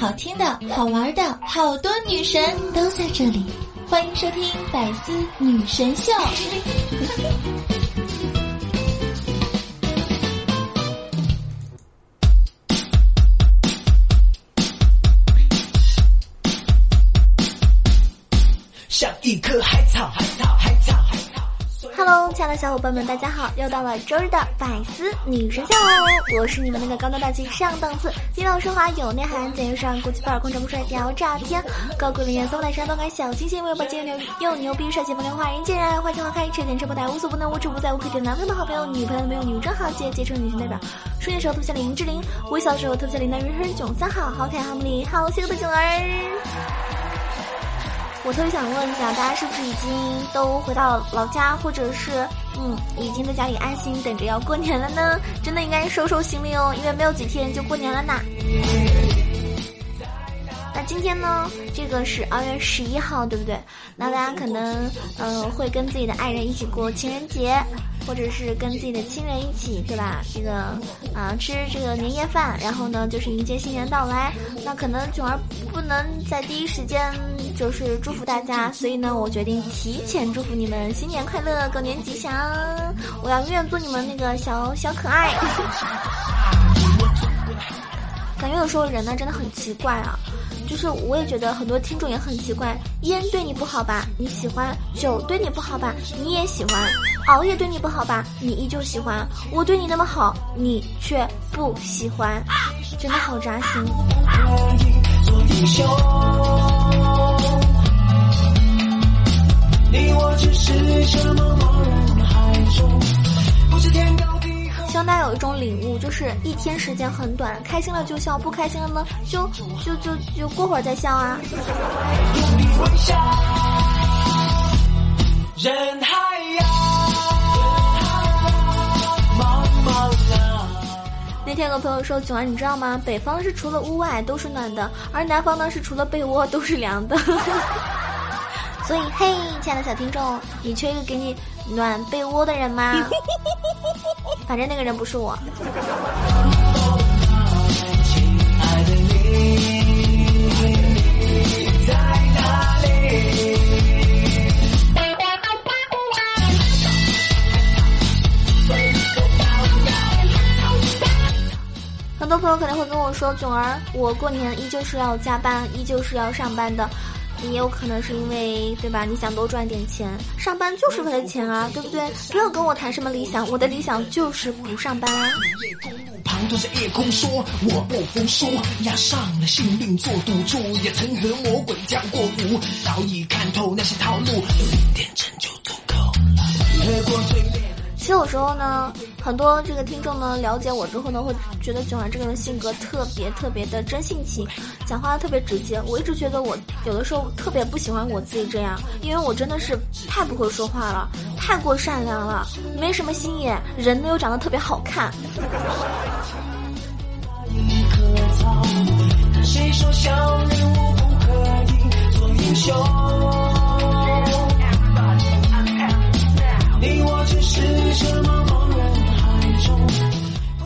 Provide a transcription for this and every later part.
好听的、好玩的，好多女神都在这里，欢迎收听《百思女神秀》。像一棵海草，海草，海草，Hello，亲爱的小伙伴们，大家好！又到了周日的百思女神秀，我是你们那个高端大气上档次、低调奢华有内涵、简约时尚、国际范儿、空中不帅、屌炸天、高贵冷艳、松奶山动感小清新、温柔又牛又牛逼、帅气风流花人见人爱、花见花开、车见车爆胎、无所不能、无处不在、无可替代男朋友的、好朋友、女朋友的、没有女装豪杰、杰出女性代表。睡的时候特像林志玲，微笑的时候特像林黛玉，人囧三好，好可爱好美丽，好邪恶的囧儿。我特别想问一下，大家是不是已经都回到老家，或者是嗯，已经在家里安心等着要过年了呢？真的应该收收行李哦，因为没有几天就过年了呢。那今天呢，这个是二月十一号，对不对？那大家可能嗯会跟自己的爱人一起过情人节。或者是跟自己的亲人一起，对吧？这个啊，吃这个年夜饭，然后呢，就是迎接新年到来。那可能囧儿不能在第一时间就是祝福大家，所以呢，我决定提前祝福你们新年快乐，狗年吉祥。我要永远做你们那个小小可爱。感觉有时候人呢真的很奇怪啊。就是我也觉得很多听众也很奇怪，烟对你不好吧？你喜欢酒对你不好吧？你也喜欢熬夜对你不好吧？你依旧喜欢我对你那么好，你却不喜欢，真的好扎心。你我只是这么希望大家有一种领悟，就是一天时间很短，开心了就笑，不开心了呢，就就就就过会儿再笑啊人海呀茫茫。那天有个朋友说：“九儿，你知道吗？北方是除了屋外都是暖的，而南方呢是除了被窝都是凉的。所以，嘿，亲爱的小听众，你缺一个给你暖被窝的人吗？” 反正那个人不是我。很多朋友可能会跟我说：“囧儿，我过年依旧是要加班，依旧是要上班的。”也有可能是因为，对吧？你想多赚点钱，上班就是为了钱啊，对不对？不要跟我谈什么理想，我的理想就是不上班啊。旁坐着夜空说，我不服输，押上了性命做赌注，也曾和魔鬼跳过舞，早已看透那些套路，有一点成就足够了。有时候呢，很多这个听众呢了解我之后呢，会觉得囧儿这个人性格特别特别的真性情，讲话特别直接。我一直觉得我有的时候特别不喜欢我自己这样，因为我真的是太不会说话了，太过善良了，没什么心眼，人呢又长得特别好看。谁说小人物不可以做英雄？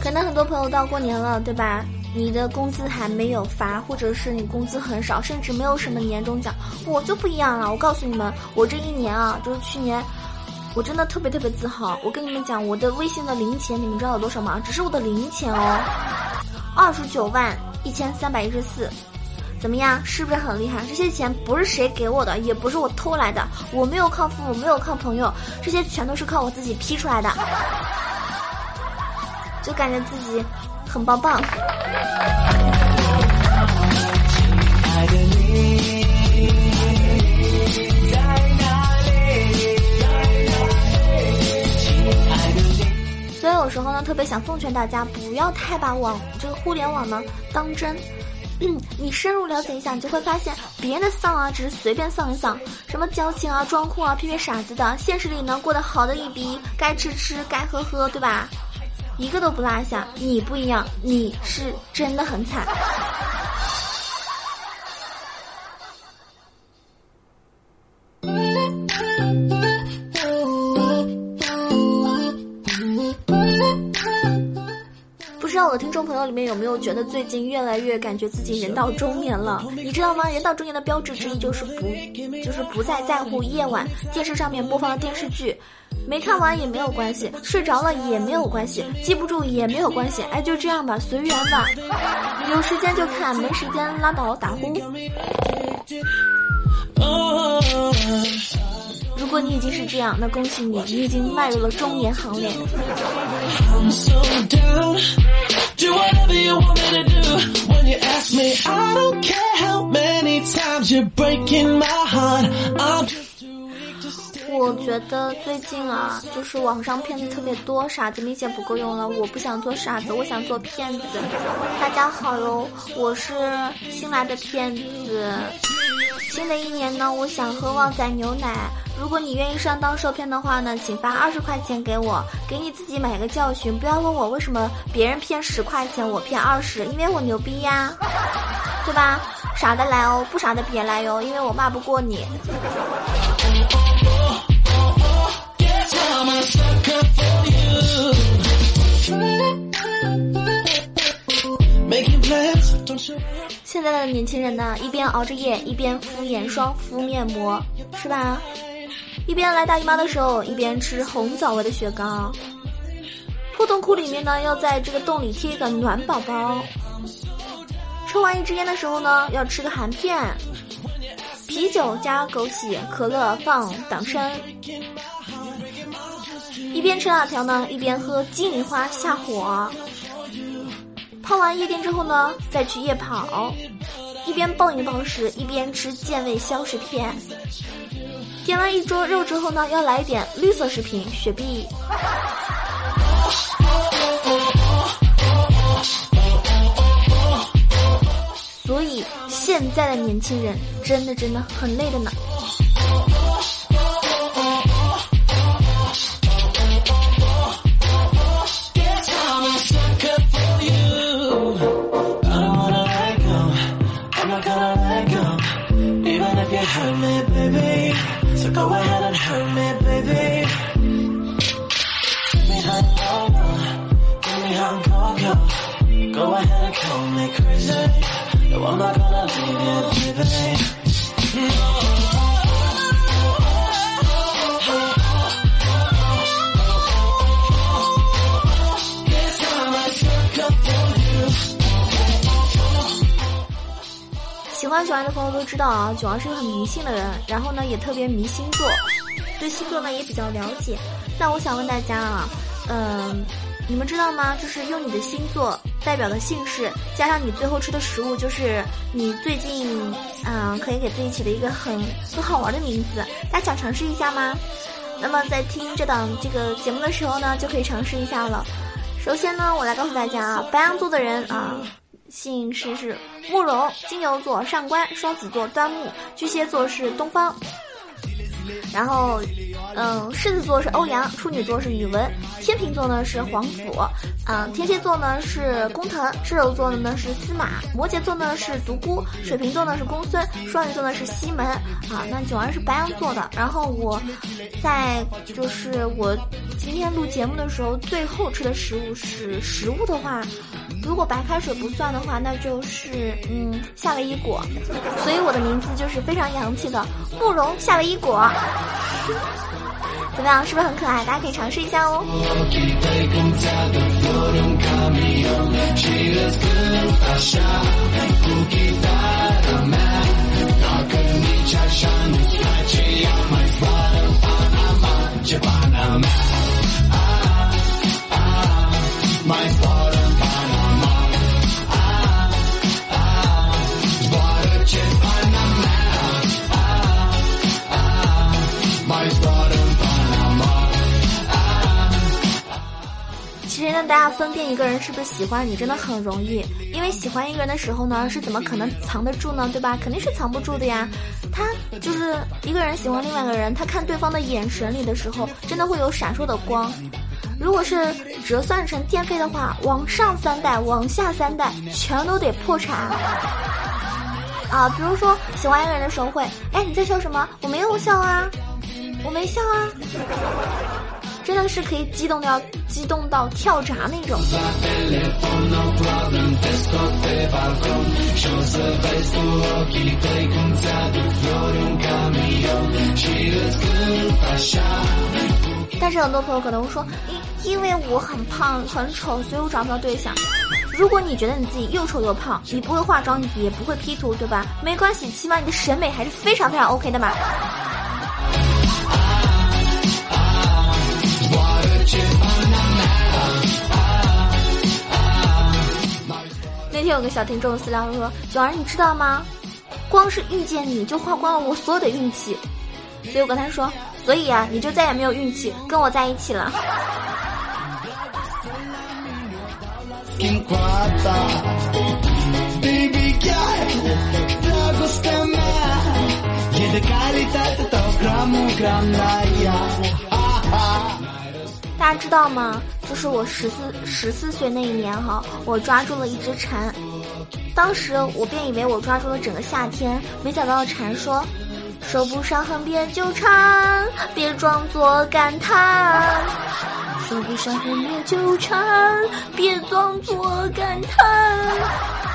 可能很多朋友到过年了，对吧？你的工资还没有发，或者是你工资很少，甚至没有什么年终奖。我就不一样了，我告诉你们，我这一年啊，就是去年，我真的特别特别自豪。我跟你们讲，我的微信的零钱，你们知道有多少吗？只是我的零钱哦，二十九万一千三百一十四。怎么样？是不是很厉害？这些钱不是谁给我的，也不是我偷来的，我没有靠父母，没有靠朋友，这些全都是靠我自己 P 出来的，就感觉自己很棒棒。所以有时候呢，特别想奉劝大家，不要太把网这个互联网呢当真。嗯 你深入了解一下，你就会发现别人的丧啊，只是随便丧一丧，什么矫情啊、装酷啊、骗骗傻子的，现实里能过得好的一逼，该吃吃，该喝喝，对吧？一个都不落下。你不一样，你是真的很惨。的听众朋友里面有没有觉得最近越来越感觉自己人到中年了？你知道吗？人到中年的标志之一就是不，就是不再在乎夜晚电视上面播放的电视剧，没看完也没有关系，睡着了也没有关系，记不住也没有关系，哎，就这样吧，随缘吧，有时间就看，没时间拉倒，打呼。如果你已经是这样，那恭喜你，你已经迈入了中年行列。我觉得最近啊，就是网上骗子特别多，傻子明显不够用了。我不想做傻子，我想做骗子。大家好哟，我是新来的骗子。新的一年呢，我想喝旺仔牛奶。如果你愿意上当受骗的话呢，请发二十块钱给我，给你自己买个教训。不要问我为什么别人骗十块钱，我骗二十，因为我牛逼呀，对吧？傻的来哦，不傻的别来哟，因为我骂不过你。现在的年轻人呢，一边熬着夜，一边敷眼霜、敷面膜，是吧？一边来大姨妈的时候，一边吃红枣味的雪糕。破洞裤里面呢，要在这个洞里贴一个暖宝宝。抽完一支烟的时候呢，要吃个含片。啤酒加枸杞，可乐放党参。一边吃辣条呢，一边喝金银花下火。泡完夜店之后呢，再去夜跑，一边暴饮暴食，一边吃健胃消食片。点完一桌肉之后呢，要来一点绿色食品，雪碧。所以现在的年轻人真的真的很累的呢。喜欢九儿的朋友都知道啊，九儿是个很迷信的人，然后呢也特别迷星座，对星座呢也比较了解。那我想问大家啊，嗯。你们知道吗？就是用你的星座代表的姓氏，加上你最后吃的食物，就是你最近嗯可以给自己起的一个很很好玩的名字。大家想尝试一下吗？那么在听这档这个节目的时候呢，就可以尝试一下了。首先呢，我来告诉大家啊，白羊座的人啊，姓氏是慕容；金牛座上官；双子座端木；巨蟹座是东方。然后，嗯，狮子座是欧阳，处女座是宇文，天秤座呢是黄甫，嗯，天蝎座呢是工藤，射手座的呢是司马，摩羯座呢是独孤，水瓶座呢是公孙，双鱼座呢是西门。啊，那九儿是白羊座的。然后我在就是我今天录节目的时候，最后吃的食物是食物的话。如果白开水不算的话，那就是嗯夏威夷果，所以我的名字就是非常洋气的慕容夏威夷果。怎么样，是不是很可爱？大家可以尝试一下哦。其实呢大家分辨一个人是不是喜欢你，真的很容易。因为喜欢一个人的时候呢，是怎么可能藏得住呢？对吧？肯定是藏不住的呀。他就是一个人喜欢另外一个人，他看对方的眼神里的时候，真的会有闪烁的光。如果是折算成电费的话，往上三代，往下三代，全都得破产。啊，比如说喜欢一个人的时候会，哎，你在笑什么？我没有笑啊，我没笑啊。真的是可以激动到激动到跳闸那种。但是很多朋友可能会说，因因为我很胖很丑，所以我找不到对象。如果你觉得你自己又丑又胖，你不会化妆也不会 P 图，对吧？没关系，起码你的审美还是非常非常 OK 的嘛。天有个小听众私聊说：“九儿，你知道吗？光是遇见你就花光了我所有的运气。”所以我跟他说：“所以啊，你就再也没有运气跟我在一起了。”大家知道吗？就是我十四十四岁那一年哈，我抓住了一只蝉，当时我便以为我抓住了整个夏天，没想到蝉说：“手不伤痕别纠缠，别装作感叹。”手不伤痕别纠缠，别装作感叹。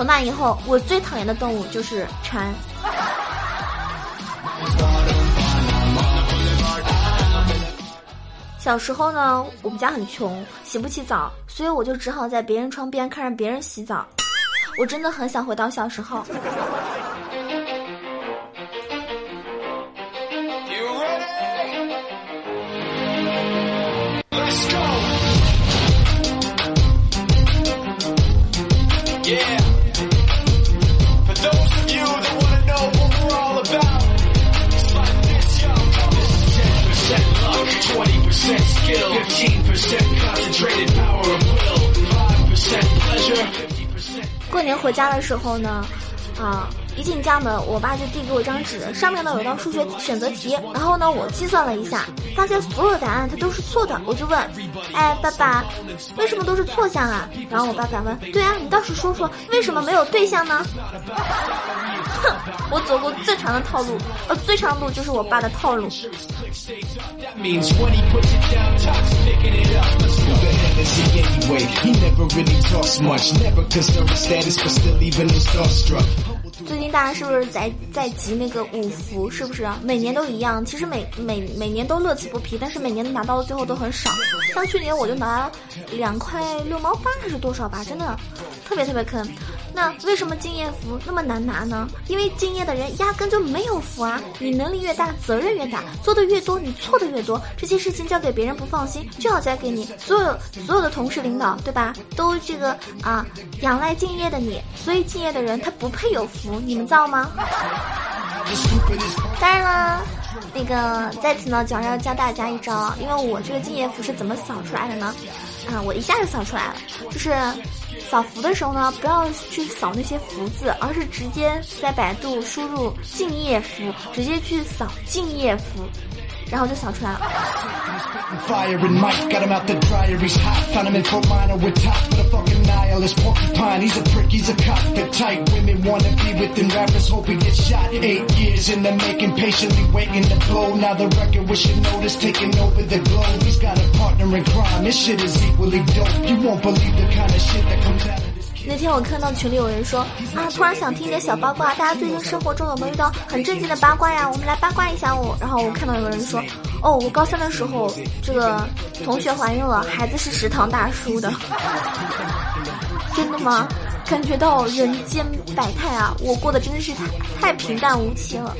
从那以后，我最讨厌的动物就是蝉。小时候呢，我们家很穷，洗不起澡，所以我就只好在别人窗边看着别人洗澡。我真的很想回到小时候。过年回家的时候呢，啊，一进家门，我爸就递给我一张纸，上面呢有道数学选择题，然后呢我计算了一下，发现所有答案它都是错的，我就问，哎，爸爸，为什么都是错项啊？然后我爸反问，对啊，你倒是说说为什么没有对象呢？哼，我走过最长的套路，呃，最长的路就是我爸的套路。最近大家是不是在在集那个五福？是不是每年都一样？其实每每每年都乐此不疲，但是每年拿到的最后都很少。像去年我就拿了两块六毛八还是多少吧，真的特别特别坑。那为什么敬业福那么难拿呢？因为敬业的人压根就没有福啊！你能力越大，责任越大，做的越多，你错的越多。这些事情交给别人不放心，就要交给你。所有所有的同事领导，对吧？都这个啊，仰赖敬业的你，所以敬业的人他不配有福，你们造吗？当然了，那个在此呢，儿要教大家一招，因为我这个敬业福是怎么扫出来的呢？啊，我一下就扫出来了，就是扫福的时候呢，不要去扫那些福字，而是直接在百度输入“敬业福”，直接去扫“敬业福”。然后就扫出来了。那天我看到群里有人说啊，突然想听点小八卦，大家最近生活中有没有遇到很震惊的八卦呀？我们来八卦一下我。然后我看到有个人说，哦，我高三的时候，这个同学怀孕了，孩子是食堂大叔的。真的吗？感觉到人间百态啊！我过得真的是太太平淡无奇了。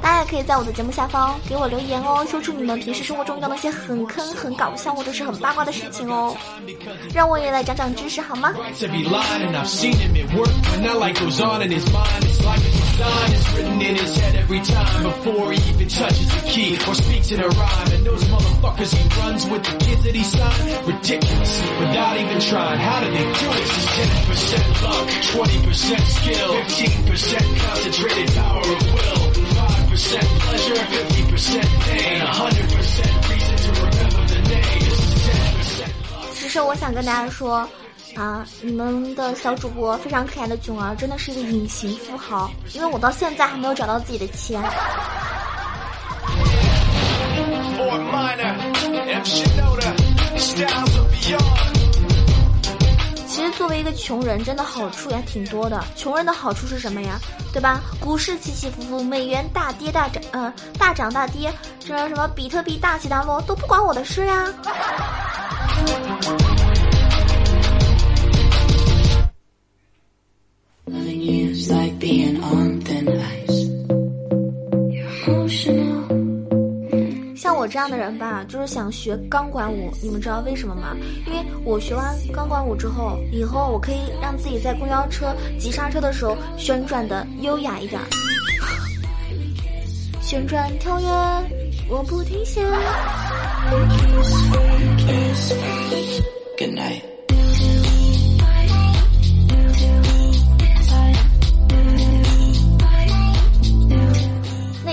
大家也可以在我的节目下方给我留言哦，说出你们平时生活中遇到那些很坑、很搞笑或者是很八卦的事情哦，让我也来长长知识好吗？其实我想跟大家说， 啊，你们的小主播非常可爱的囧儿，真的是一个隐形富豪，因为我到现在还没有找到自己的钱。其实作为一个穷人，真的好处也挺多的。穷人的好处是什么呀？对吧？股市起起伏伏，美元大跌大涨，呃，大涨大跌，这什么比特币大起大落都不关我的事呀。像我这样的人吧，就是想学钢管舞。你们知道为什么吗？因为我学完钢管舞之后，以后我可以让自己在公交车急刹车的时候旋转的优雅一点。旋转跳跃，我不停歇。Good night.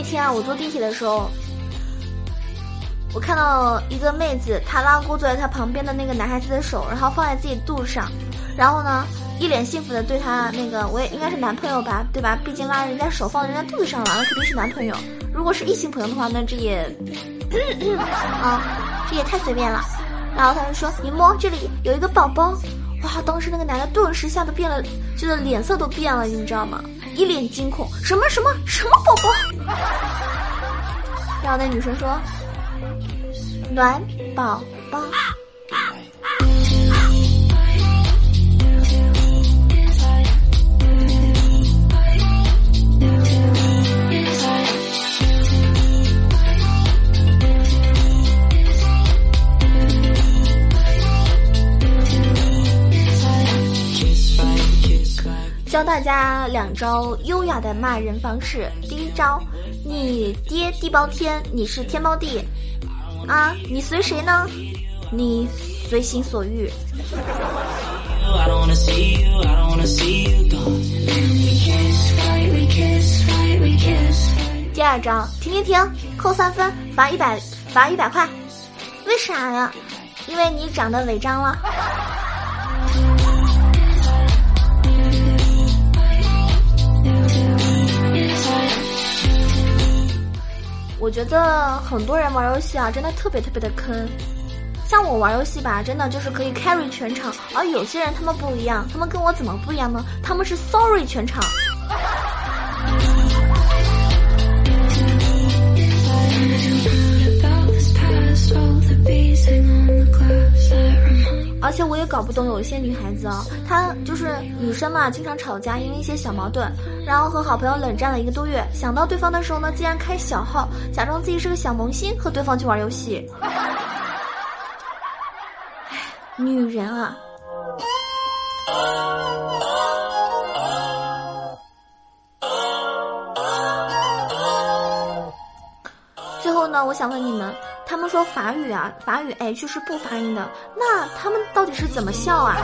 天啊，我坐地铁的时候，我看到一个妹子，她拉过坐在她旁边的那个男孩子的手，然后放在自己肚子上，然后呢，一脸幸福的对他那个，我也应该是男朋友吧，对吧？毕竟拉人家手放在人家肚子上了，那肯定是男朋友。如果是异性朋友的话，那这也啊，这也太随便了。然后他就说：“你摸这里有一个宝宝。”哇！当时那个男的顿时吓得变了，就是脸色都变了，你知道吗？一脸惊恐，什么什么什么宝宝？然后那女生说：“暖宝宝。”教大家两招优雅的骂人方式。第一招，你爹地包天，你是天包地，啊，你随谁呢？你随心所欲。第二招，停停停，扣三分，罚一百，罚一百块。为啥呀？因为你长得违章了。我觉得很多人玩游戏啊，真的特别特别的坑。像我玩游戏吧，真的就是可以 carry 全场，而有些人他们不一样，他们跟我怎么不一样呢？他们是 sorry 全场。而且我也搞不懂，有一些女孩子啊，她就是女生嘛，经常吵架，因为一些小矛盾，然后和好朋友冷战了一个多月，想到对方的时候呢，竟然开小号，假装自己是个小萌新，和对方去玩游戏。女人啊！最后呢，我想问你们。他们说法语啊，法语 H 是不发音的，那他们到底是怎么笑啊？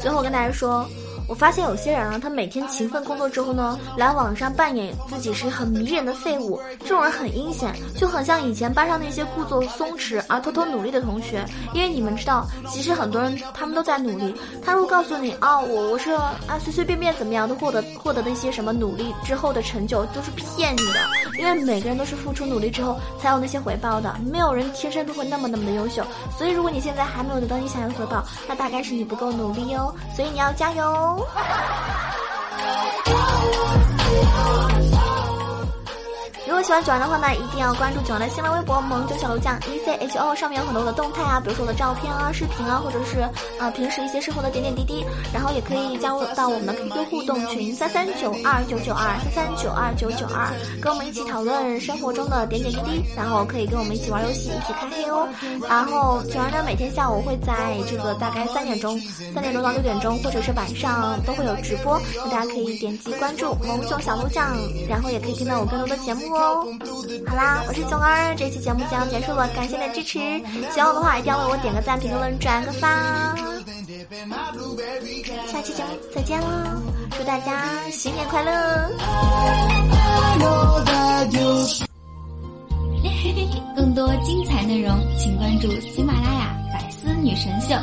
最后跟大家说。我发现有些人啊，他每天勤奋工作之后呢，来网上扮演自己是很迷人的废物，这种人很阴险，就很像以前班上那些故作松弛而偷偷努力的同学。因为你们知道，其实很多人他们都在努力。他如果告诉你啊，我我是啊随随便便怎么样都获得获得的一些什么努力之后的成就，都是骗你的。因为每个人都是付出努力之后才有那些回报的，没有人天生都会那么那么的优秀。所以如果你现在还没有得到你想要的回报，那大概是你不够努力哦。所以你要加油哦。oh 如果喜欢九儿的话呢，一定要关注九儿的新浪微博“萌九小楼酱 E C H O”，上面有很多的动态啊，比如说我的照片啊、视频啊，或者是呃平时一些生活的点点滴滴。然后也可以加入到我们的 QQ 互动群三三九二九九二三三九二九九二，跟我们一起讨论生活中的点点滴滴。然后可以跟我们一起玩游戏，一起开黑哦。然后九儿呢，每天下午会在这个大概三点钟、三点钟到六点钟，或者是晚上都会有直播，大家可以点击关注“萌九小楼酱”，然后也可以听到我更多的节目。哦，好啦，我是囧儿，这期节目将结束了，感谢你的支持。喜欢我的话，一定要为我点个赞、评论、转个发。下期节目再见喽，祝大家新年快乐！更多精彩内容，请关注喜马拉雅《百思女神秀》。